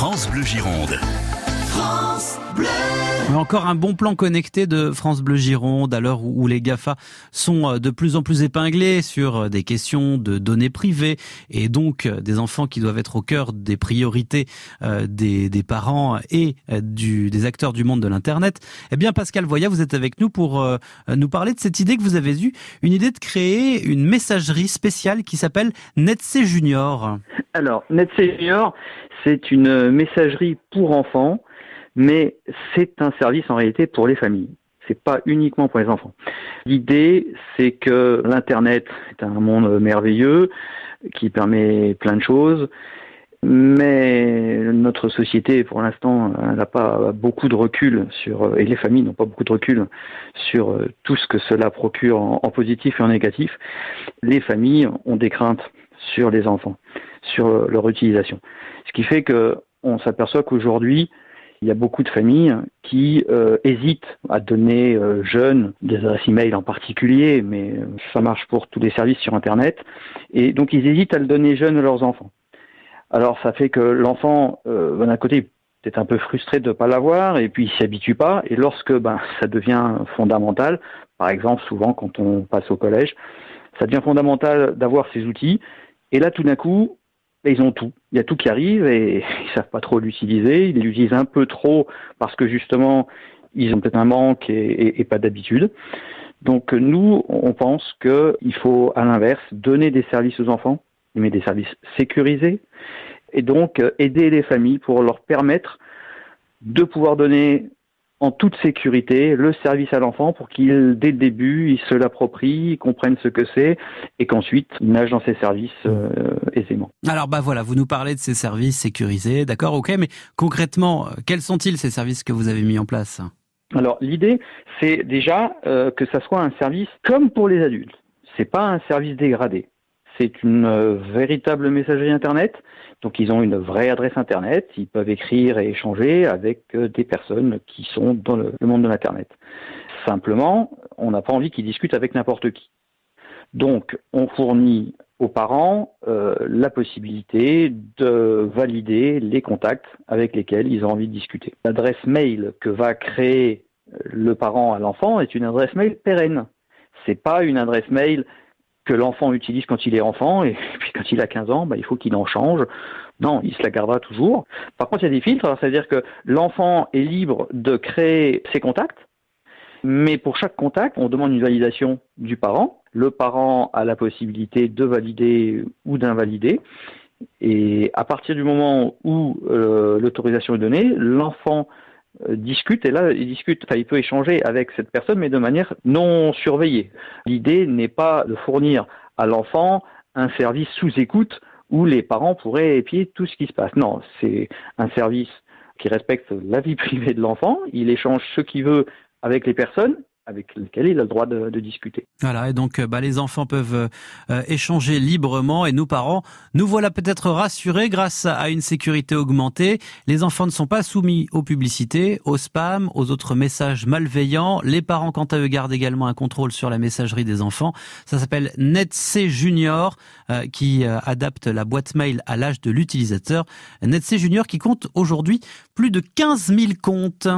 France Bleu Gironde. France Bleu. Encore un bon plan connecté de France Bleu Gironde à l'heure où les GAFA sont euh, de plus en plus épinglés sur euh, des questions de données privées et donc euh, des enfants qui doivent être au cœur des priorités des, des parents et du, des acteurs du monde de l'Internet. Eh bien, Pascal Voya, vous êtes avec nous pour nous parler de cette idée que vous avez eue, une idée de créer une messagerie spéciale qui s'appelle NetC Junior. Alors, NetC Junior, c'est une messagerie pour enfants mais c'est un service en réalité pour les familles. C'est pas uniquement pour les enfants. L'idée, c'est que l'internet est un monde merveilleux qui permet plein de choses, mais notre société, pour l'instant, n'a pas beaucoup de recul sur, et les familles n'ont pas beaucoup de recul sur tout ce que cela procure en, en positif et en négatif. Les familles ont des craintes sur les enfants, sur leur utilisation. Ce qui fait que on s'aperçoit qu'aujourd'hui, il y a beaucoup de familles qui euh, hésitent à donner euh, jeunes des adresses e-mail en particulier, mais euh, ça marche pour tous les services sur Internet. Et donc ils hésitent à le donner jeunes à leurs enfants. Alors ça fait que l'enfant, euh, d'un côté, peut-être un peu frustré de ne pas l'avoir, et puis il s'y habitue pas. Et lorsque ben, ça devient fondamental, par exemple souvent quand on passe au collège, ça devient fondamental d'avoir ces outils. Et là tout d'un coup, ils ont tout. Il y a tout qui arrive et ils savent pas trop l'utiliser. Ils l'utilisent un peu trop parce que justement, ils ont peut-être un manque et, pas d'habitude. Donc nous, on pense qu'il faut à l'inverse donner des services aux enfants, mais des services sécurisés, et donc aider les familles pour leur permettre de pouvoir donner en toute sécurité le service à l'enfant pour qu'il, dès le début, il se l'approprie, il comprenne ce que c'est et qu'ensuite il nage dans ses services euh, aisément. Alors bah voilà, vous nous parlez de ces services sécurisés, d'accord, ok, mais concrètement, quels sont-ils ces services que vous avez mis en place? Alors l'idée, c'est déjà euh, que ça soit un service comme pour les adultes. C'est pas un service dégradé. C'est une euh, véritable messagerie Internet. Donc ils ont une vraie adresse Internet. Ils peuvent écrire et échanger avec euh, des personnes qui sont dans le, monde de l'Internet. Simplement, on n'a pas envie qu'ils discutent avec n'importe qui. Donc on fournit aux parents euh, la possibilité de valider les contacts avec lesquels ils ont envie de discuter. L'adresse mail que va créer le parent à l'enfant est une adresse mail pérenne. C'est pas une adresse mail que l'enfant utilise quand il est enfant, et puis quand il a 15 ans, bah, il faut qu'il en change. Non, il se la gardera toujours. Par contre, il y a des filtres, c'est-à-dire que l'enfant est libre de créer ses contacts, mais pour chaque contact, on demande une validation du parent. Le parent a la possibilité de valider ou d'invalider. Et à partir du moment où euh, l'autorisation est donnée, l'enfant discute et là il discute, enfin il peut échanger avec cette personne mais de manière non surveillée. L'idée n'est pas de fournir à l'enfant un service sous écoute où les parents pourraient épier tout ce qui se passe. Non, c'est un service qui respecte la vie privée de l'enfant, il échange ce qu'il veut avec les personnes avec lequel il a le droit de, discuter. Voilà, et donc euh, bah, les enfants peuvent euh, échanger librement et nous parents, nous voilà peut-être rassurés grâce à une sécurité augmentée. Les enfants ne sont pas soumis aux publicités, aux spams, aux autres messages malveillants. Les parents, quant à eux, gardent également un contrôle sur la messagerie des enfants. Ça s'appelle NetC Junior, euh, qui adapte la boîte mail à l'âge de l'utilisateur. NetC Junior qui compte aujourd'hui plus de 15 000 comptes.